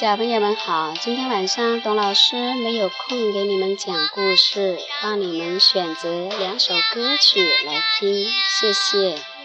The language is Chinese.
小朋友们好，今天晚上董老师没有空给你们讲故事，帮你们选择两首歌曲来听，谢谢。